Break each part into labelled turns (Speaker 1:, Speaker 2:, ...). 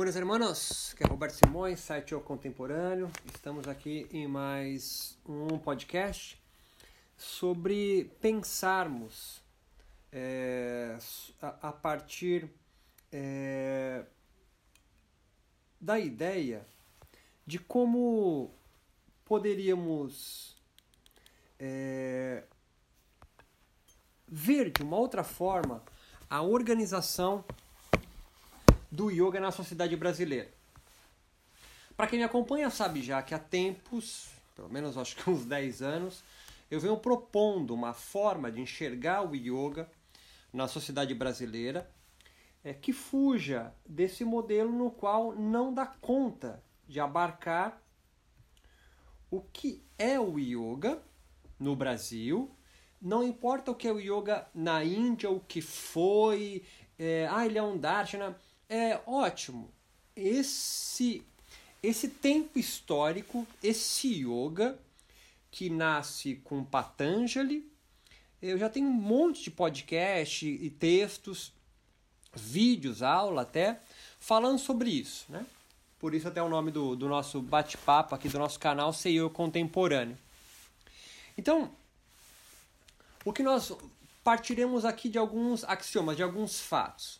Speaker 1: Buenos hermanos, que é Roberto Simões, site O Contemporâneo. Estamos aqui em mais um podcast sobre pensarmos é, a, a, partir é, da ideia de como poderíamos é, ver de uma outra forma a organização do yoga na sociedade brasileira. Para quem me acompanha sabe já que há tempos, pelo menos acho que uns 10 anos, eu venho propondo uma forma de enxergar o yoga na sociedade brasileira é, que fuja desse modelo no qual não dá conta de abarcar o que é o yoga no Brasil. Não importa o que é o yoga na Índia, o que foi, é, ah, ele é um Darshana é ótimo. Esse esse tempo histórico, esse yoga que nasce com Patanjali, eu já tenho um monte de podcast e textos, vídeos, aula até, falando sobre isso, né? Por isso até o nome do, do nosso bate-papo aqui do nosso canal Seio Contemporâneo. Então, o que nós partiremos aqui de alguns axiomas, de alguns fatos.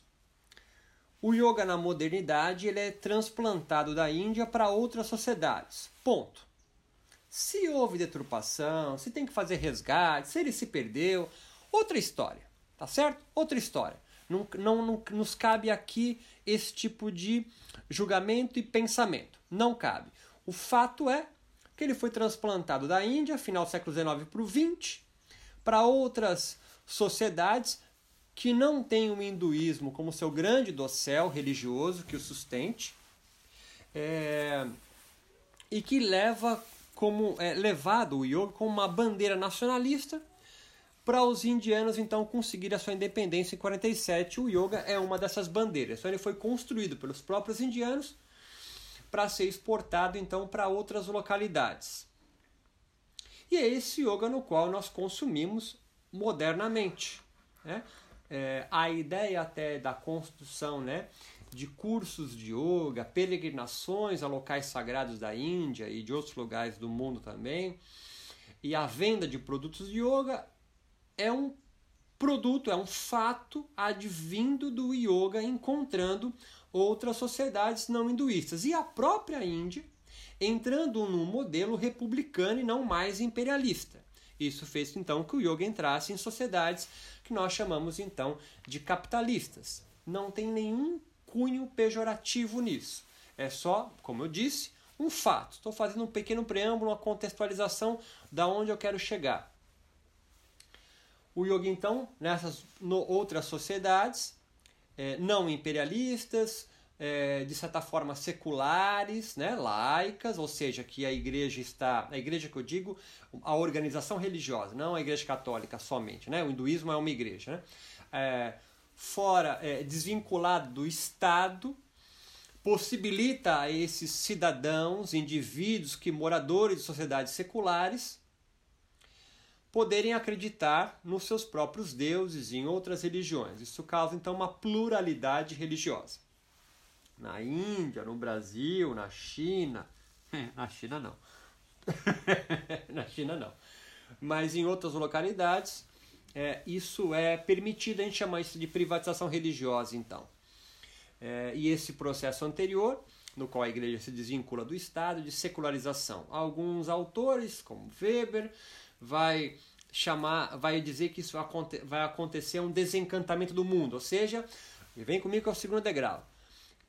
Speaker 1: O yoga na modernidade ele é transplantado da Índia para outras sociedades. Ponto. Se houve deturpação, se tem que fazer resgate, se ele se perdeu, outra história, tá certo? Outra história. Não, não, não nos cabe aqui esse tipo de julgamento e pensamento. Não cabe. O fato é que ele foi transplantado da Índia, final do século XIX para o XX, para outras sociedades que não tem o hinduísmo como seu grande dossel religioso que o sustente é, e que leva como é, levado o yoga como uma bandeira nacionalista para os indianos então conseguir a sua independência em 47 o yoga é uma dessas bandeiras. Então ele foi construído pelos próprios indianos para ser exportado então para outras localidades. E é esse yoga no qual nós consumimos modernamente né? É, a ideia até da construção né, de cursos de yoga, peregrinações a locais sagrados da Índia e de outros lugares do mundo também, e a venda de produtos de yoga é um produto, é um fato advindo do yoga encontrando outras sociedades não hinduístas. E a própria Índia entrando num modelo republicano e não mais imperialista. Isso fez então que o yoga entrasse em sociedades que nós chamamos então de capitalistas. Não tem nenhum cunho pejorativo nisso. É só, como eu disse, um fato. Estou fazendo um pequeno preâmbulo, uma contextualização da onde eu quero chegar. O yoga, então, nessas no, outras sociedades, é, não imperialistas, é, de certa forma seculares, né, laicas, ou seja, que a igreja está, a igreja que eu digo, a organização religiosa, não a igreja católica somente, né, o hinduísmo é uma igreja, né, é, fora, é, desvinculado do Estado, possibilita a esses cidadãos, indivíduos que moradores de sociedades seculares, poderem acreditar nos seus próprios deuses e em outras religiões. Isso causa então uma pluralidade religiosa na Índia, no Brasil, na China. na China não. na China não. Mas em outras localidades, é, isso é permitido, a gente chama isso de privatização religiosa, então. É, e esse processo anterior, no qual a igreja se desvincula do Estado, de secularização. Alguns autores, como Weber, vai chamar, vai dizer que isso vai acontecer um desencantamento do mundo, ou seja, vem comigo que é o segundo degrau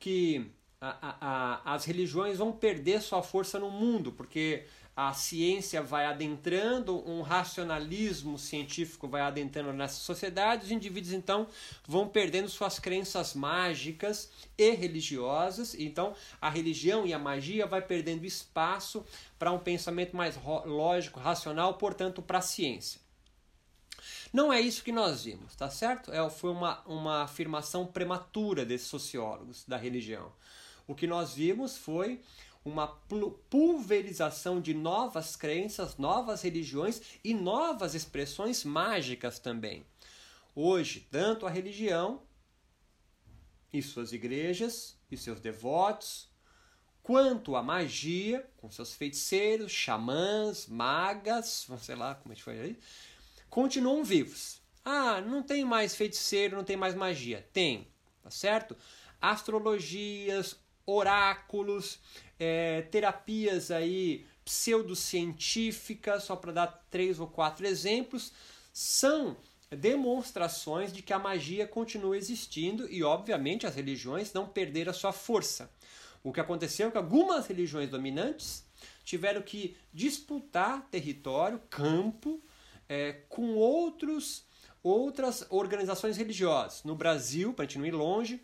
Speaker 1: que a, a, as religiões vão perder sua força no mundo, porque a ciência vai adentrando, um racionalismo científico vai adentrando nessa sociedade, os indivíduos então vão perdendo suas crenças mágicas e religiosas, então a religião e a magia vai perdendo espaço para um pensamento mais lógico, racional, portanto para a ciência. Não é isso que nós vimos, tá certo? É, foi uma, uma afirmação prematura desses sociólogos da religião. O que nós vimos foi uma pulverização de novas crenças, novas religiões e novas expressões mágicas também. Hoje, tanto a religião e suas igrejas e seus devotos, quanto a magia, com seus feiticeiros, xamãs, magas, sei lá como é que foi aí, continuam vivos. Ah, não tem mais feiticeiro, não tem mais magia. Tem, tá certo? Astrologias, oráculos, é, terapias aí pseudocientíficas, só para dar três ou quatro exemplos, são demonstrações de que a magia continua existindo e, obviamente, as religiões não perderam a sua força. O que aconteceu é que algumas religiões dominantes tiveram que disputar território, campo, é, com outros, outras organizações religiosas. No Brasil, para a gente não ir longe,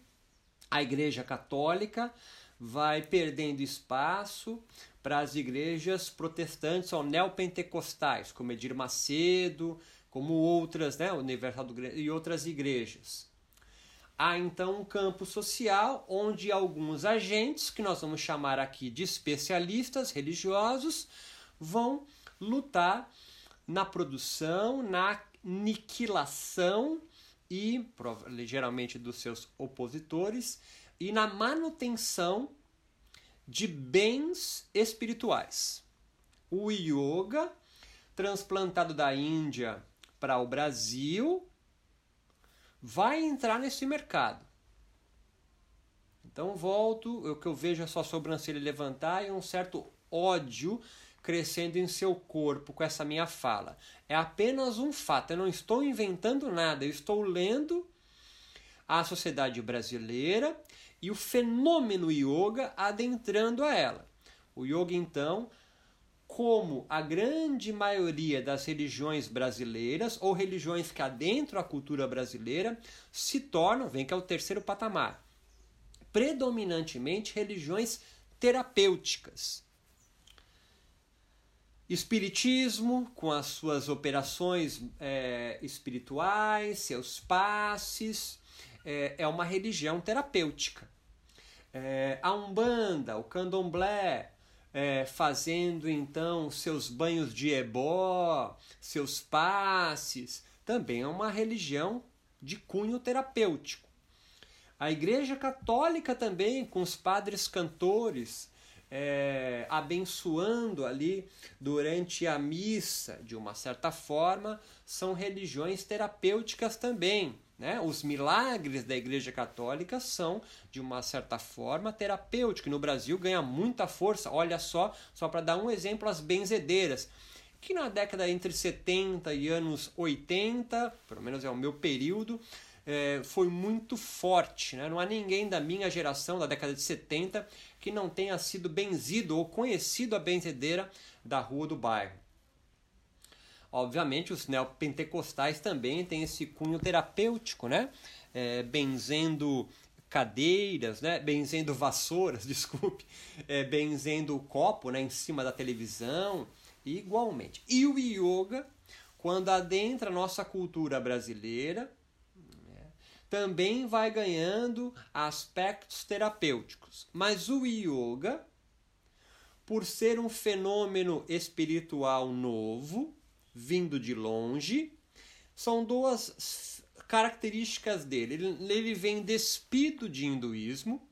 Speaker 1: a Igreja Católica vai perdendo espaço para as igrejas protestantes ou neopentecostais, como Edir Macedo, como outras, né, Universal do, e outras igrejas. Há então um campo social onde alguns agentes, que nós vamos chamar aqui de especialistas religiosos, vão lutar na produção, na aniquilação e, geralmente, dos seus opositores, e na manutenção de bens espirituais. O yoga, transplantado da Índia para o Brasil, vai entrar nesse mercado. Então volto, o que eu vejo é só sobrancelha levantar e um certo ódio crescendo em seu corpo com essa minha fala. É apenas um fato, eu não estou inventando nada, eu estou lendo a sociedade brasileira e o fenômeno yoga adentrando a ela. O yoga, então, como a grande maioria das religiões brasileiras ou religiões que adentram a cultura brasileira se tornam, vem que é o terceiro patamar, predominantemente religiões terapêuticas. Espiritismo, com as suas operações é, espirituais, seus passes, é, é uma religião terapêutica. É, a Umbanda, o Candomblé, é, fazendo então seus banhos de ebó, seus passes, também é uma religião de cunho terapêutico. A Igreja Católica também, com os padres cantores, é, abençoando ali durante a missa, de uma certa forma, são religiões terapêuticas também. Né? Os milagres da Igreja Católica são, de uma certa forma, terapêuticos. No Brasil ganha muita força. Olha só, só para dar um exemplo, as benzedeiras que na década entre 70 e anos 80, pelo menos é o meu período, é, foi muito forte. Né? Não há ninguém da minha geração, da década de 70, que não tenha sido benzido ou conhecido a benzedeira da rua do bairro. Obviamente, os neopentecostais também têm esse cunho terapêutico, né? É, benzendo cadeiras, né? benzendo vassouras, desculpe, é, benzendo o copo né? em cima da televisão, igualmente. E o yoga, quando adentra a nossa cultura brasileira, também vai ganhando aspectos terapêuticos. Mas o yoga, por ser um fenômeno espiritual novo, vindo de longe, são duas características dele. Ele, vem despido de hinduísmo,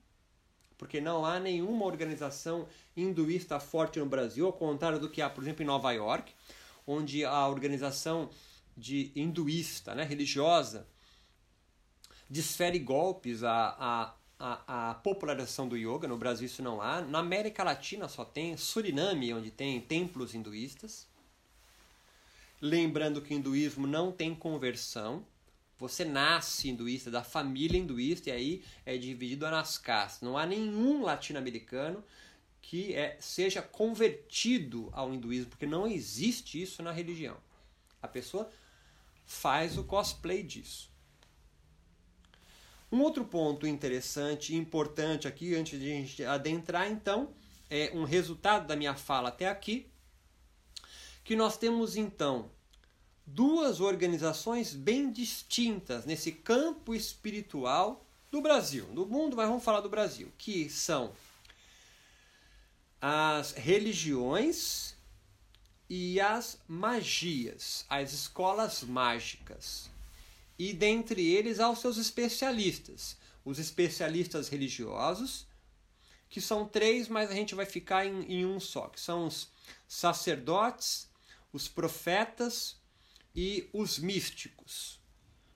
Speaker 1: porque não há nenhuma organização hinduísta forte no Brasil, ao contrário do que há, por exemplo, em Nova York, onde a organização de hinduísta, né, religiosa, desfere golpes à, à, à, popularização do yoga. No Brasil isso não há. Na América Latina só tem. Suriname, onde tem templos hinduístas. Lembrando que o hinduísmo não tem conversão. Você nasce hinduísta, da família hinduísta, e aí é dividido nas castas. Não há nenhum latino-americano que é, seja convertido ao hinduísmo, porque não existe isso na religião. A pessoa faz o cosplay disso. Um outro ponto interessante e importante aqui, antes de a gente adentrar, então, é um resultado da minha fala até aqui, que nós temos então duas organizações bem distintas nesse campo espiritual do Brasil, do mundo, mas vamos falar do Brasil, que são as religiões e as magias, as escolas mágicas e dentre eles aos seus especialistas. os especialistas religiosos, que são três, mas a gente vai ficar em, em um só, que são os sacerdotes, os profetas e os místicos.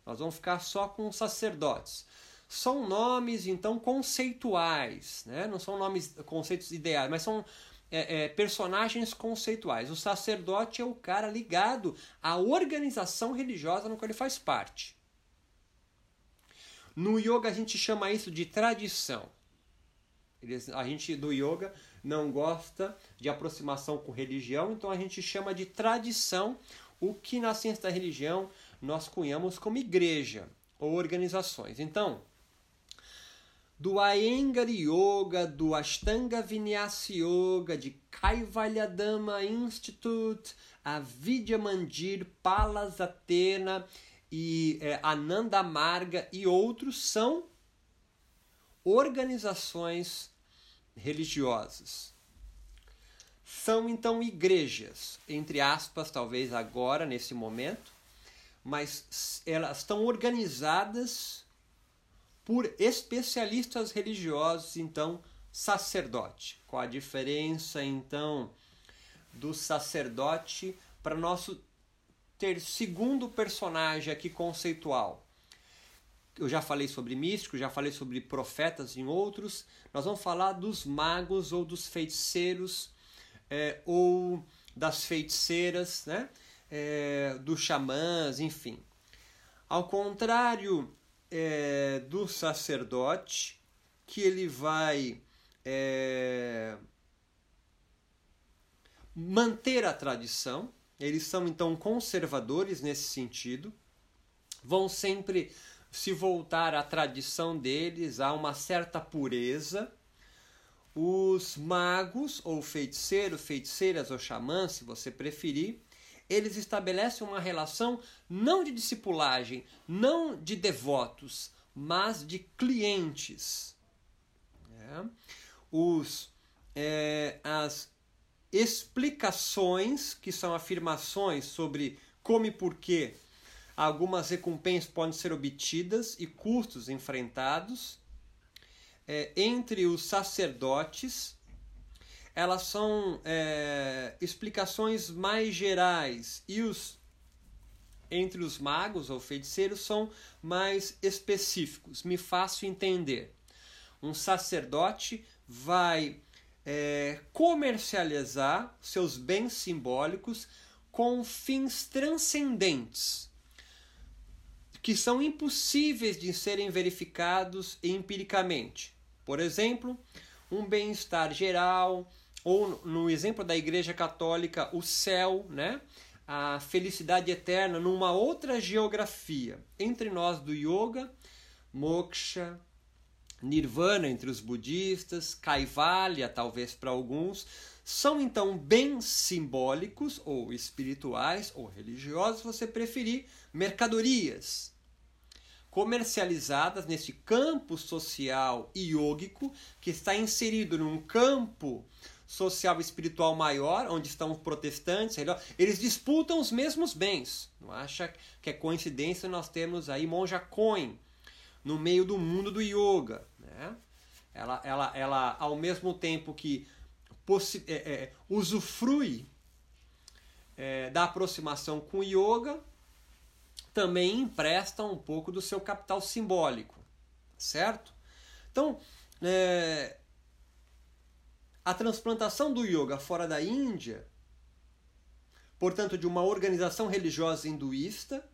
Speaker 1: Nós vamos ficar só com os sacerdotes. São nomes, então, conceituais, né? não são nomes, conceitos ideais, mas são é, é, personagens conceituais. O sacerdote é o cara ligado à organização religiosa no qual ele faz parte. No yoga a gente chama isso de tradição. A gente do yoga não gosta de aproximação com religião, então a gente chama de tradição o que na ciência da religião nós cunhamos como igreja ou organizações. Então, do Iyengar Yoga, do Ashtanga Vinyasa Yoga, de Kaivalyadama Institute, a Vidya Mandir, Palas Athena e é, Ananda Marga e outros são organizações religiosas. São então igrejas, entre aspas, talvez agora, nesse momento, mas elas estão organizadas por especialistas religiosos, então sacerdote. Qual a diferença então do sacerdote para nosso ter segundo personagem aqui conceitual? Eu já falei sobre místicos, já falei sobre profetas em outros. Nós vamos falar dos magos ou dos feiticeiros é, ou das feiticeiras, né? É, dos xamãs, enfim. Ao contrário é, do sacerdote que ele vai é, manter a tradição. Eles são então conservadores nesse sentido, vão sempre se voltar à tradição deles, a uma certa pureza. Os magos, ou feiticeiros, feiticeiras ou xamãs, se você preferir, eles estabelecem uma relação não de discipulagem, não de devotos, mas de clientes. É. Os, é, as explicações, que são afirmações sobre como e por que algumas recompensas podem ser obtidas e custos enfrentados, é, entre os sacerdotes elas são é, explicações mais gerais e os entre os magos ou feiticeiros são mais específicos. Me faço entender. Um sacerdote vai é, comercializar seus bens simbólicos com fins transcendentes, que são impossíveis de serem verificados empiricamente. Por exemplo, um bem-estar geral, ou no exemplo da Igreja Católica, o céu, né? a felicidade eterna numa outra geografia. Entre nós do yoga, moksha, nirvana entre os budistas, kaivalya talvez para alguns, são então bens simbólicos ou espirituais ou religiosos, você preferir, mercadorias comercializadas nesse campo social yógico que está inserido num campo social e espiritual maior, onde estão os protestantes, eles disputam os mesmos bens. Não acha que é coincidência nós temos aí Monja Coin no meio do mundo do yoga, né? Ela, ela, ela ao mesmo tempo que é, é, usufrui é, da aproximação com o yoga, também empresta um pouco do seu capital simbólico, certo? Então, é, a transplantação do yoga fora da Índia, portanto, de uma organização religiosa hinduísta,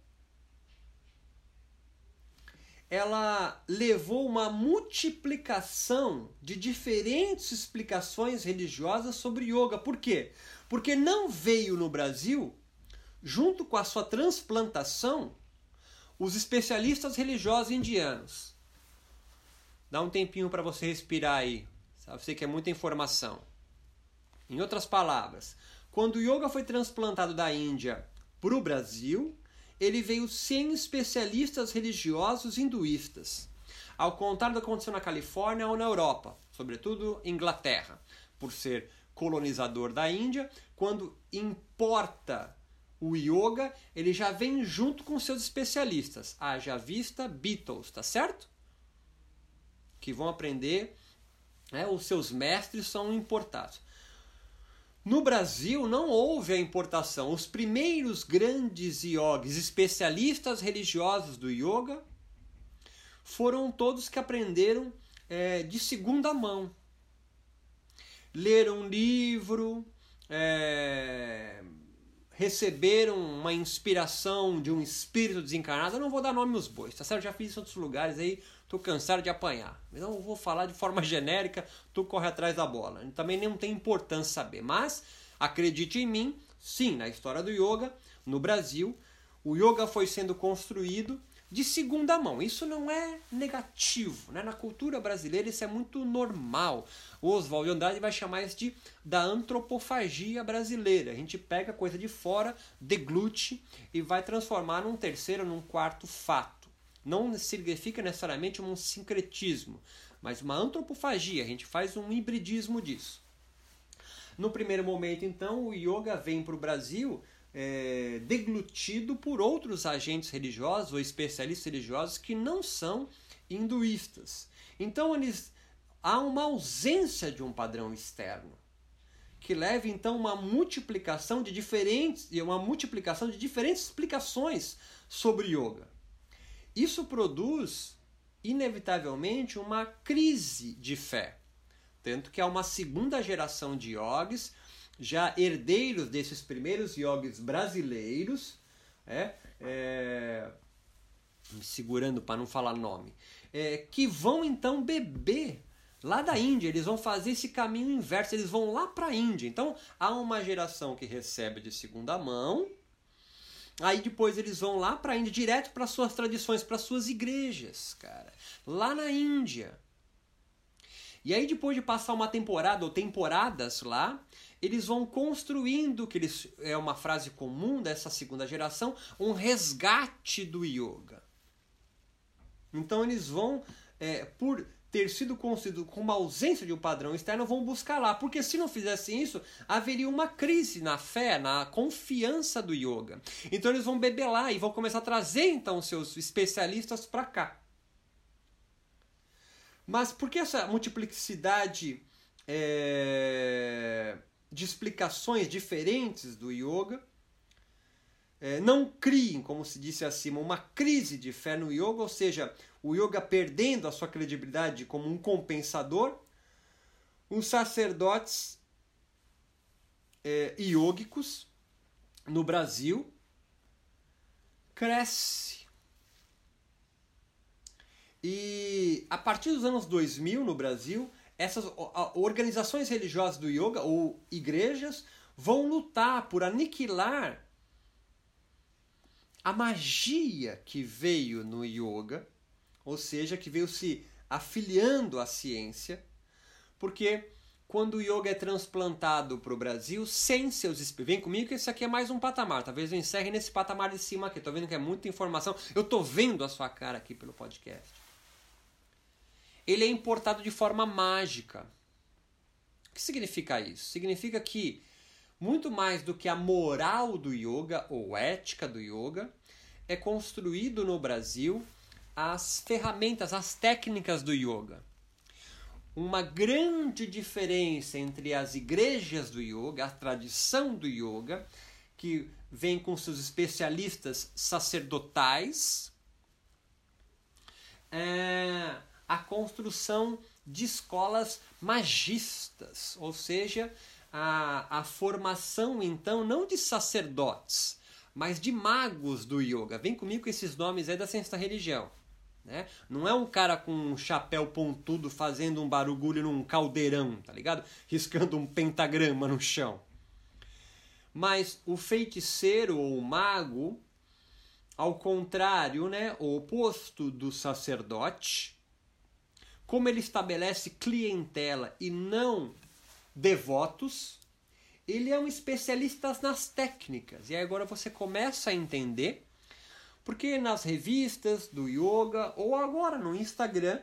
Speaker 1: ela levou uma multiplicação de diferentes explicações religiosas sobre yoga. Por quê? Porque não veio no Brasil junto com a sua transplantação, os especialistas religiosos indianos. Dá um tempinho para você respirar aí. Sabe? Que é muita informação. Em outras palavras, quando o yoga foi transplantado da Índia para o Brasil, ele veio sem especialistas religiosos hinduístas. Ao contrário do que aconteceu na Califórnia ou na Europa, sobretudo Inglaterra, por ser colonizador da Índia, quando importa o yoga ele já vem junto com seus especialistas. Haja vista Beatles, tá certo? que vão aprender, né, os seus mestres são importados. No Brasil não houve a importação. Os primeiros grandes yogis, especialistas religiosos do yoga, foram todos que aprenderam é, de segunda mão. Leram um livro, é, receberam uma inspiração de um espírito desencarnado. Eu não vou dar nome aos bois, tá certo? Já fiz isso em outros lugares aí, tô cansado de apanhar. Então eu vou falar de forma genérica, tu corre atrás da bola. Também não tem importância saber, mas acredite em mim, sim, na história do yoga, no Brasil, o yoga foi sendo construído de segunda mão. Isso não é negativo. Né? Na cultura brasileira isso é muito normal. O Oswald Andrade vai chamar isso de da antropofagia brasileira. A gente pega coisa de fora, deglute e vai transformar num terceiro, num quarto fato. Não significa necessariamente um sincretismo, mas uma antropofagia. A gente faz um hibridismo disso. No primeiro momento, então, o yoga vem para o Brasil é, deglutido por outros agentes religiosos ou especialistas religiosos que não são hinduístas. Então eles há uma ausência de um padrão externo que leva então uma multiplicação de diferentes uma multiplicação de diferentes explicações sobre yoga. Isso produz inevitavelmente uma crise de fé, tanto que há uma segunda geração de yogis já herdeiros desses primeiros yogis brasileiros, é, é, me segurando para não falar nome, é, que vão então beber lá da Índia, eles vão fazer esse caminho inverso, eles vão lá para a Índia. Então há uma geração que recebe de segunda mão, aí depois eles vão lá para a Índia, direto para suas tradições, para suas igrejas, cara, lá na Índia. E aí depois de passar uma temporada ou temporadas lá, eles vão construindo, que eles, é uma frase comum dessa segunda geração, um resgate do yoga. Então eles vão, é, por ter sido construído com uma ausência de um padrão externo, vão buscar lá. Porque se não fizessem isso, haveria uma crise na fé, na confiança do yoga. Então eles vão beber lá e vão começar a trazer então seus especialistas para cá. Mas por que essa multiplicidade é, de explicações diferentes do yoga. É, não criem, como se disse acima, uma crise de fé no yoga, ou seja, o yoga perdendo a sua credibilidade como um compensador. Os sacerdotes é, no Brasil cresce. E a partir dos anos 2000 no Brasil, essas organizações religiosas do yoga ou igrejas vão lutar por aniquilar a magia que veio no yoga, ou seja, que veio se afiliando à ciência, porque quando o yoga é transplantado para o Brasil, sem seus vem comigo que isso aqui é mais um patamar. Talvez eu encerre nesse patamar de cima aqui. Estou vendo que é muita informação. Eu estou vendo a sua cara aqui pelo podcast ele é importado de forma mágica. O que significa isso? Significa que, muito mais do que a moral do yoga ou ética do yoga, é construído no Brasil as ferramentas, as técnicas do yoga. Uma grande diferença entre as igrejas do yoga, a tradição do yoga, que vem com seus especialistas sacerdotais, é, a construção de escolas magistas, ou seja, a, a formação então não de sacerdotes, mas de magos do yoga. Vem comigo com esses nomes aí da ciência da religião. Né? Não é um cara com um chapéu pontudo fazendo um barulho num caldeirão, tá ligado? Riscando um pentagrama no chão. Mas o feiticeiro ou o mago, ao contrário, né, o oposto do sacerdote, como ele estabelece clientela e não devotos, ele é um especialista nas técnicas. E agora você começa a entender porque nas revistas do yoga ou agora no Instagram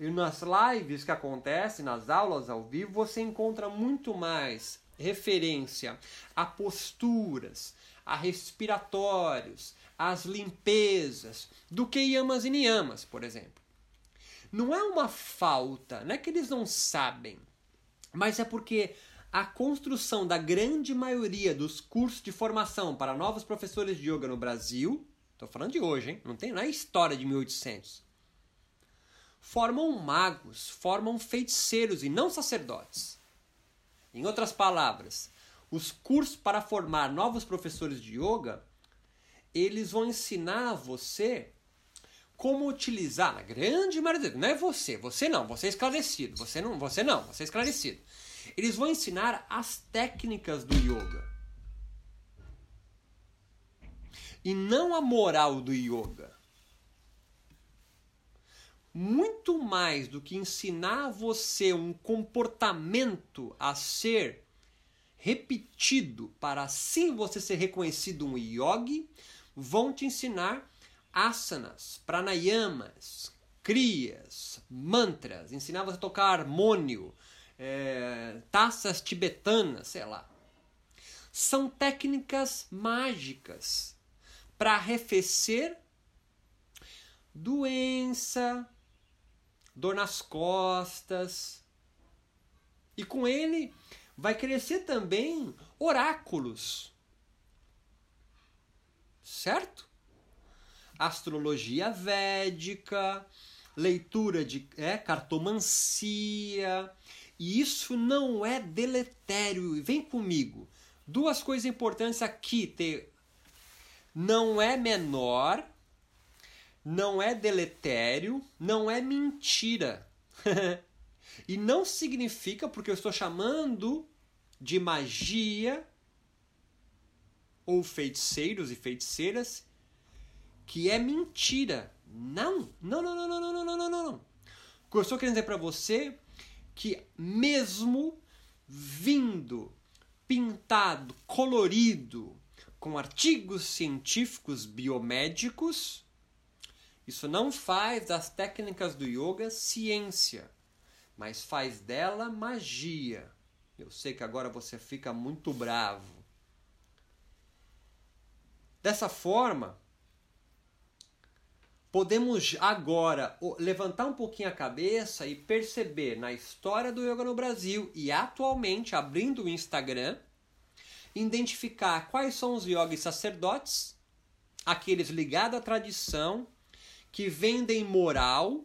Speaker 1: e nas lives que acontecem, nas aulas ao vivo, você encontra muito mais referência a posturas, a respiratórios, às limpezas, do que yamas e niyamas, por exemplo. não é uma falta, não é que eles não sabem, mas é porque a construção da grande maioria dos cursos de formação para novos professores de yoga no Brasil, estou falando de hoje, hein? Não tem não é história de 1800. Formam magos, formam feiticeiros e não sacerdotes. Em outras palavras, os cursos para formar novos professores de yoga, eles vão ensinar a você como utilizar, na grande maioria, não é você, você não, você é esclarecido, você não, você não, você é esclarecido. Eles vão ensinar as técnicas do yoga. E não a moral do yoga. Muito mais do que ensinar você um comportamento a ser repetido para assim você ser reconhecido um yogi, vão te ensinar asanas, pranayamas, crias, mantras, ensinar você a tocar harmônio, é, taças tibetanas, sei lá. São técnicas mágicas para arrefecer doença, dor nas costas. E com ele vai crescer também oráculos. Certo? Astrologia védica, leitura de é, cartomancia. E isso não é deletério. Vem comigo. Duas coisas importantes aqui. Ter, não é menor, não é deletério, não é mentira. e não significa, porque eu estou chamando de magia ou feiticeiros e feiticeiras, que é mentira. Não, não, não, não, não, não, não, não, não. O que eu estou querendo dizer para você que mesmo vindo pintado, colorido, com artigos científicos biomédicos, isso não faz das técnicas do yoga ciência, mas faz dela magia. Eu sei que agora você fica muito bravo. Dessa forma, podemos agora levantar um pouquinho a cabeça e perceber na história do yoga no Brasil e atualmente abrindo o Instagram, identificar quais são os yogis sacerdotes, aqueles ligados à tradição, que vendem moral,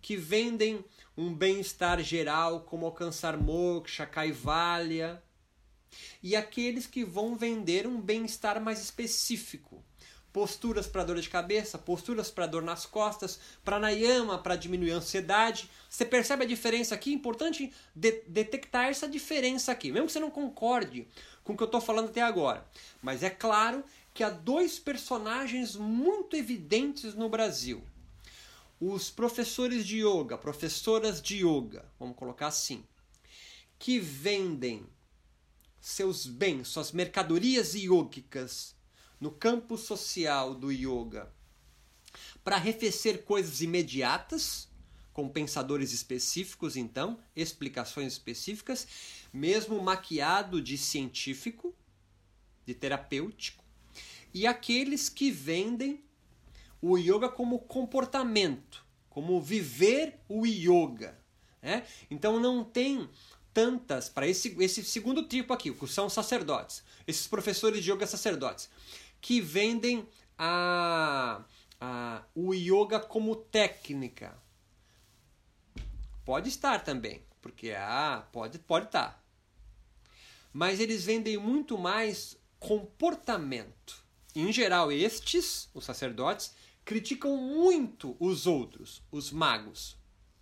Speaker 1: que vendem um bem-estar geral, como alcançar moksha, kaivalya, e aqueles que vão vender um bem-estar mais específico, posturas para dor de cabeça, posturas para dor nas costas, pranayama para diminuir a ansiedade. Você percebe a diferença aqui? Importante de detectar essa diferença aqui, mesmo que você não concorde com o que eu estou falando até agora. Mas é claro que há dois personagens muito evidentes no Brasil. Os professores de yoga, professoras de yoga, vamos colocar assim, que vendem seus bens, suas mercadorias yogicas no campo social do yoga para arrefecer coisas imediatas, com pensadores específicos, então, explicações específicas, mesmo maquiado de científico, de terapêutico, e aqueles que vendem o yoga como comportamento, como viver o yoga. Né? Então não tem tantas para esse, esse segundo tipo aqui, que são sacerdotes, esses professores de yoga sacerdotes que vendem a, a, o yoga como técnica. Pode estar também, porque ah, pode pode estar. Mas eles vendem muito mais comportamento. Em geral, estes, os sacerdotes, criticam muito os outros, os magos.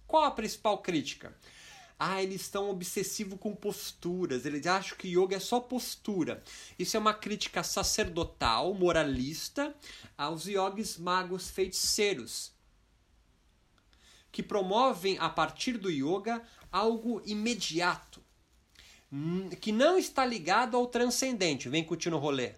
Speaker 1: Qual a principal crítica? Ah, eles estão obsessivos com posturas, eles acham que yoga é só postura. Isso é uma crítica sacerdotal, moralista, aos yogis magos feiticeiros, que promovem a partir do yoga algo imediato, que não está ligado ao transcendente. Vem curtir no rolê.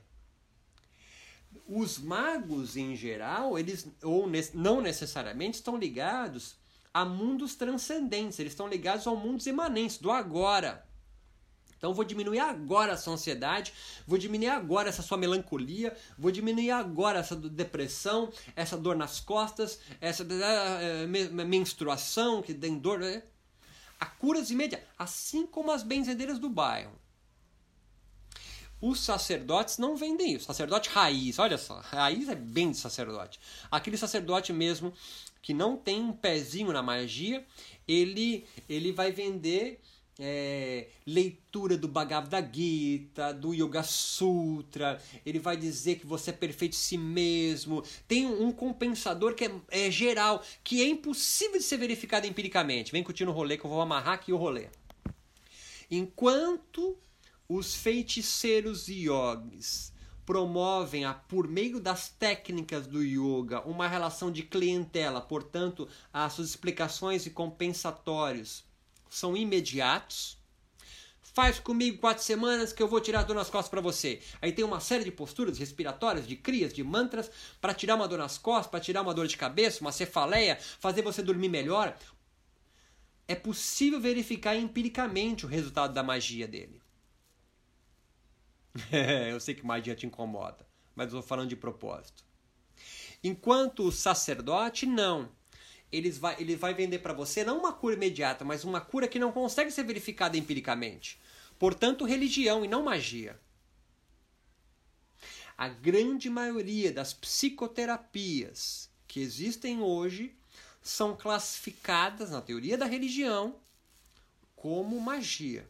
Speaker 1: Os magos, em geral, eles ou não necessariamente estão ligados a mundos transcendentes, eles estão ligados ao mundos imanentes, do agora. Então vou diminuir agora essa ansiedade, vou diminuir agora essa sua melancolia, vou diminuir agora essa depressão, essa dor nas costas, essa uh, menstruação que tem dor. Né? A curas imediatas, assim como as benzedeiras do bairro. Os sacerdotes não vendem isso. Sacerdote raiz, olha só, raiz é bem de sacerdote. Aquele sacerdote mesmo que não tem um pezinho na magia, ele, ele vai vender é, leitura do Bhagavad Gita, do Yoga Sutra, ele vai dizer que você é perfeito em si mesmo. Tem um compensador que é, é geral, que é impossível de ser verificado empiricamente. Vem curtindo o rolê que eu vou amarrar aqui o rolê. Enquanto os feiticeiros yogis promovem, a, por meio das técnicas do yoga, uma relação de clientela, portanto, as suas explicações e compensatórios são imediatos. Faz comigo quatro semanas que eu vou tirar a dor nas costas para você. Aí tem uma série de posturas respiratórias, de crias, de mantras para tirar uma dor nas costas, para tirar uma dor de cabeça, uma cefaleia, fazer você dormir melhor. É possível verificar empiricamente o resultado da magia dele. eu sei que magia te incomoda, mas estou falando de propósito. Enquanto o sacerdote, não. Ele vai, ele vai vender para você não uma cura imediata, mas uma cura que não consegue ser verificada empiricamente. Portanto, religião e não magia. A grande maioria das psicoterapias que existem hoje são classificadas na teoria da religião como magia.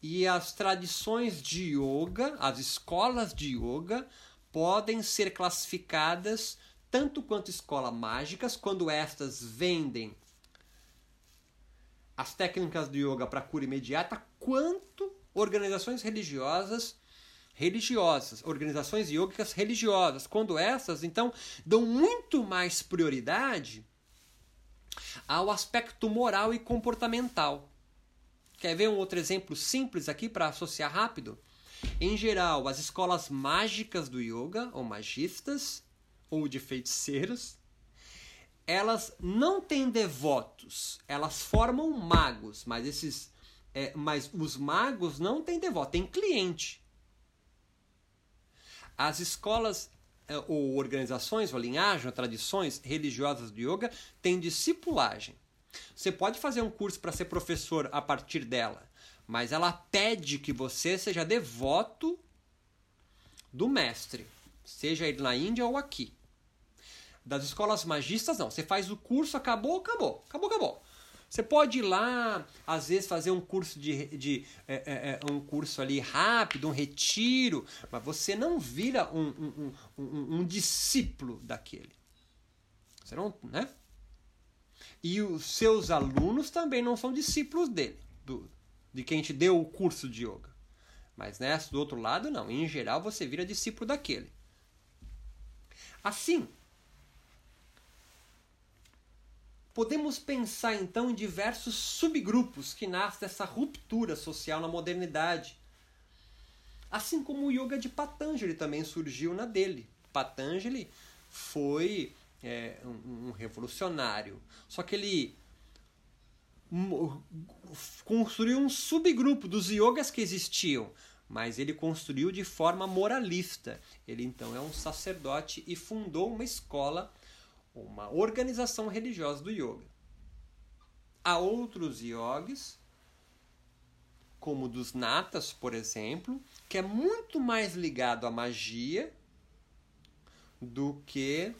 Speaker 1: E as tradições de yoga, as escolas de yoga, podem ser classificadas tanto quanto escolas mágicas, quando estas vendem as técnicas de yoga para cura imediata, quanto organizações religiosas religiosas, organizações yogicas religiosas, quando essas então dão muito mais prioridade ao aspecto moral e comportamental. Quer ver um outro exemplo simples aqui para associar rápido? Em geral, as escolas mágicas do yoga, ou magistas, ou de feiticeiros, elas não têm devotos, elas formam magos, mas esses, é, mas os magos não têm devoto, têm cliente. As escolas é, ou organizações, ou linhagem, ou tradições religiosas do yoga têm discipulagem. Você pode fazer um curso para ser professor a partir dela, mas ela pede que você seja devoto do mestre, seja ele na Índia ou aqui. Das escolas magistas, não. Você faz o curso, acabou, acabou. Acabou, acabou. Você pode ir lá, às vezes, fazer um curso de, de é, é, é um curso ali rápido, um retiro, mas você não vira um, um, um, um discípulo daquele. Você não, né? E os seus alunos também não são discípulos dele, do, de quem te deu o curso de yoga. Mas né, do outro lado, não. Em geral, você vira discípulo daquele. Assim, podemos pensar então em diversos subgrupos que nascem dessa ruptura social na modernidade. Assim como o yoga de Patanjali também surgiu na dele. Patanjali foi é, um, um revolucionário. Só que ele construiu um subgrupo dos yogas que existiam, mas ele construiu de forma moralista. Ele então é um sacerdote e fundou uma escola, uma organização religiosa do yoga. Há outros yogis, como dos natas, por exemplo, que é muito mais ligado à magia do que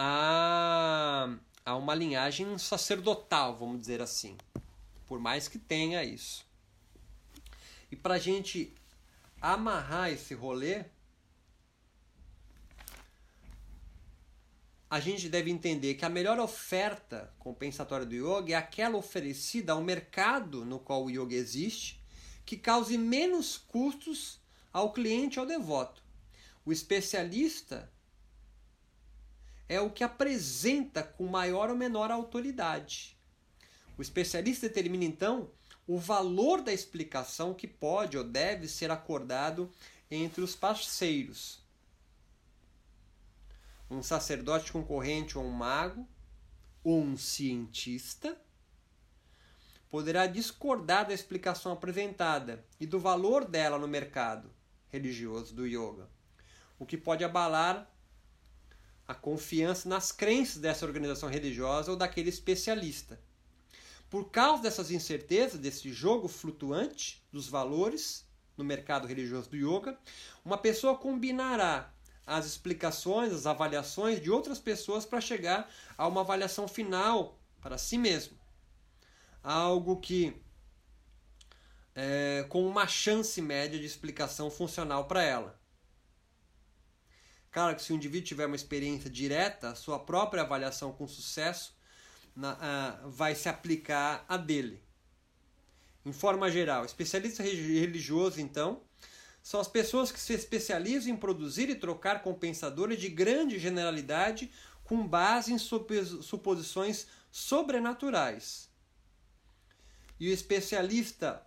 Speaker 1: a, a uma linhagem sacerdotal, vamos dizer assim. Por mais que tenha isso. E para a gente amarrar esse rolê, a gente deve entender que a melhor oferta compensatória do yoga é aquela oferecida ao mercado no qual o yoga existe, que cause menos custos ao cliente ou ao devoto. O especialista é o que apresenta com maior ou menor autoridade. O especialista determina então o valor da explicação que pode ou deve ser acordado entre os parceiros. Um sacerdote concorrente ou um mago, ou um cientista, poderá discordar da explicação apresentada e do valor dela no mercado religioso do yoga, o que pode abalar a confiança nas crenças dessa organização religiosa ou daquele especialista. Por causa dessas incertezas, desse jogo flutuante dos valores no mercado religioso do yoga, uma pessoa combinará as explicações, as avaliações de outras pessoas para chegar a uma avaliação final para si mesmo. Algo que é, com uma chance média de explicação funcional para ela. Claro que se o indivíduo tiver uma experiência direta, a sua própria avaliação com sucesso na, uh, vai se aplicar a dele. Em forma geral, especialista religioso, então, são as pessoas que se especializam em produzir e trocar compensadores de grande generalidade com base em suposições sobrenaturais. E o especialista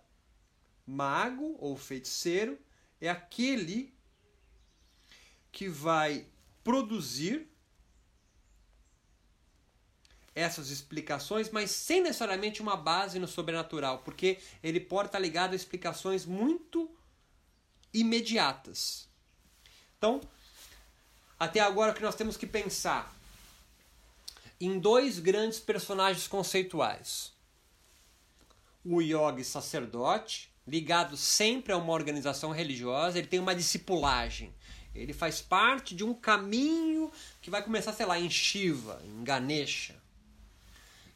Speaker 1: mago ou feiticeiro é aquele que vai produzir essas explicações, mas sem necessariamente uma base no sobrenatural, porque ele pode estar ligado a explicações muito imediatas. Então, até agora o que nós temos que pensar em dois grandes personagens conceituais. O yogi sacerdote, ligado sempre a uma organização religiosa, ele tem uma discipulagem. Ele faz parte de um caminho que vai começar, sei lá, em Shiva, em Ganesha.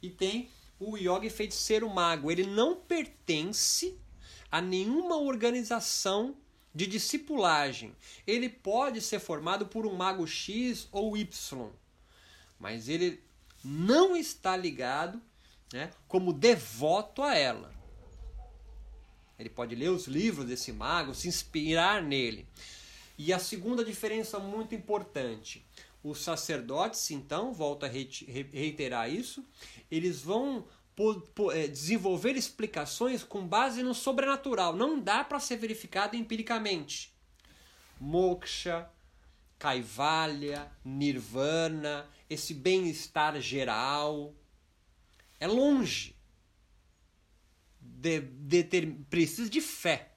Speaker 1: E tem o yogi feiticeiro mago. Ele não pertence a nenhuma organização de discipulagem. Ele pode ser formado por um mago X ou Y, mas ele não está ligado né, como devoto a ela. Ele pode ler os livros desse mago, se inspirar nele. E a segunda diferença muito importante: os sacerdotes, então, volto a reiterar isso, eles vão é, desenvolver explicações com base no sobrenatural. Não dá para ser verificado empiricamente. Moksha, Kaivalya, Nirvana, esse bem-estar geral. É longe. De, de ter, precisa de fé.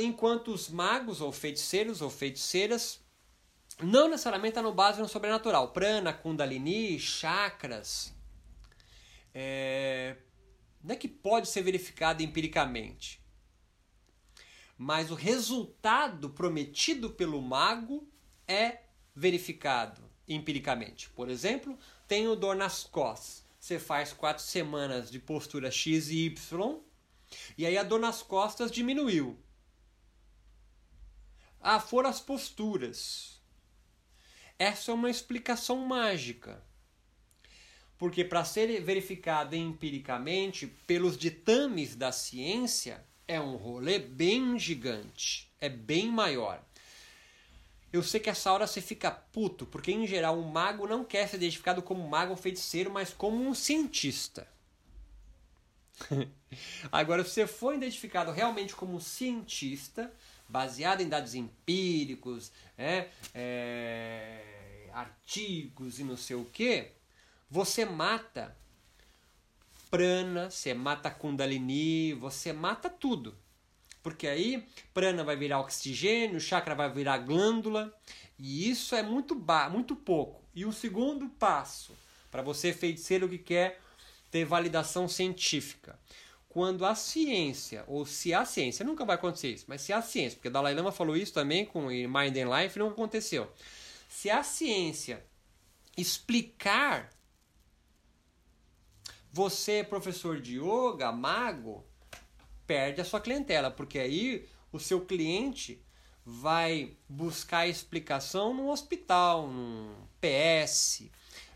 Speaker 1: Enquanto os magos ou feiticeiros ou feiticeiras não necessariamente está no base no sobrenatural. Prana, Kundalini, chakras. É, não é que pode ser verificado empiricamente. Mas o resultado prometido pelo mago é verificado empiricamente. Por exemplo, tenho dor nas costas. Você faz quatro semanas de postura X e Y, e aí a dor nas costas diminuiu. Ah, foram as posturas. Essa é uma explicação mágica. Porque para ser verificada empiricamente pelos ditames da ciência, é um rolê bem gigante, é bem maior. Eu sei que essa hora você fica puto, porque em geral um mago não quer ser identificado como mago ou feiticeiro, mas como um cientista. Agora, se você for identificado realmente como um cientista, baseado em dados empíricos, é, é, artigos e não sei o que, você mata prana, você mata kundalini, você mata tudo. Porque aí prana vai virar oxigênio, chakra vai virar glândula, e isso é muito ba muito pouco. E o segundo passo para você feiticeiro que quer ter validação científica quando a ciência, ou se a ciência, nunca vai acontecer isso, mas se a ciência, porque Dalai Lama falou isso também com Mind and Life, não aconteceu. Se a ciência explicar você, professor de yoga, mago, perde a sua clientela, porque aí o seu cliente vai buscar explicação num hospital, num PS,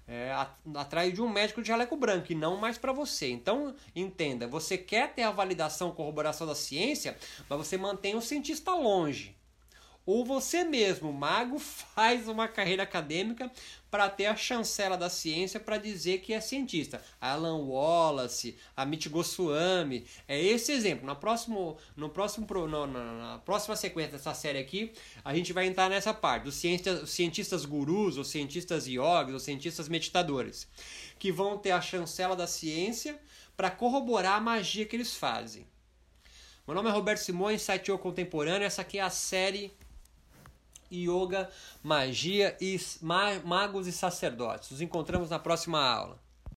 Speaker 1: é, atrás de um médico de jaleco branco e não mais para você. Então, entenda, você quer ter a validação, corroboração da ciência, mas você mantém o cientista longe. Ou você mesmo, mago, faz uma carreira acadêmica para ter a chancela da ciência para dizer que é cientista. Alan Wallace, Amit Goswami, é esse exemplo. Na próximo, no próximo, no, na, na, próxima sequência dessa série aqui, a gente vai entrar nessa parte dos cientistas, cientistas gurus, ou cientistas yogis, ou cientistas meditadores, que vão ter a chancela da ciência para corroborar a magia que eles fazem. Meu nome é Roberto Simões, site Contemporâneo. Essa aqui é a série Yoga, Magia e Magos e Sacerdotes. Nos encontramos na próxima aula.